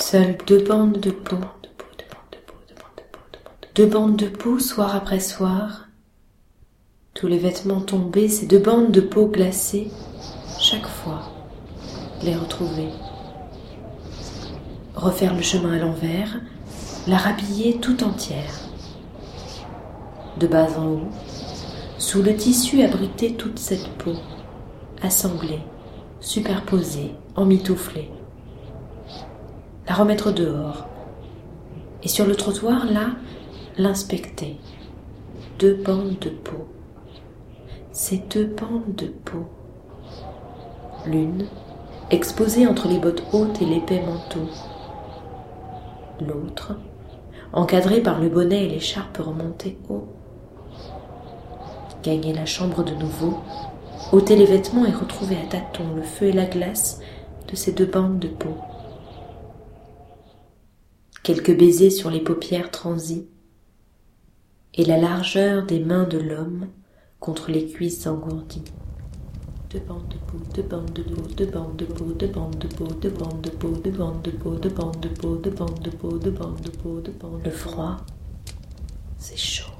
Seules deux bandes de peau, deux bandes de peau soir après soir, tous les vêtements tombés, ces deux bandes de peau glacées, chaque fois, les retrouver. Refaire le chemin à l'envers, la rhabiller tout entière. De bas en haut, sous le tissu abriter toute cette peau, assemblée, superposée, emmitouflée. La remettre dehors. Et sur le trottoir, là, l'inspecter. Deux bandes de peau. Ces deux bandes de peau. L'une exposée entre les bottes hautes et l'épais manteau. L'autre encadrée par le bonnet et l'écharpe remontée haut. Gagner la chambre de nouveau, ôter les vêtements et retrouver à tâtons le feu et la glace de ces deux bandes de peau. Quelques baisers sur les paupières transies, et la largeur des mains de l'homme contre les cuisses engourdies. Deux bandes de peau, deux bandes de peau, deux bandes de peau, deux bandes de peau, deux bandes de peau, deux bandes de peau, deux bandes de peau, deux bandes de peau, deux bandes de peau, deux bandes. Le froid, c'est chaud.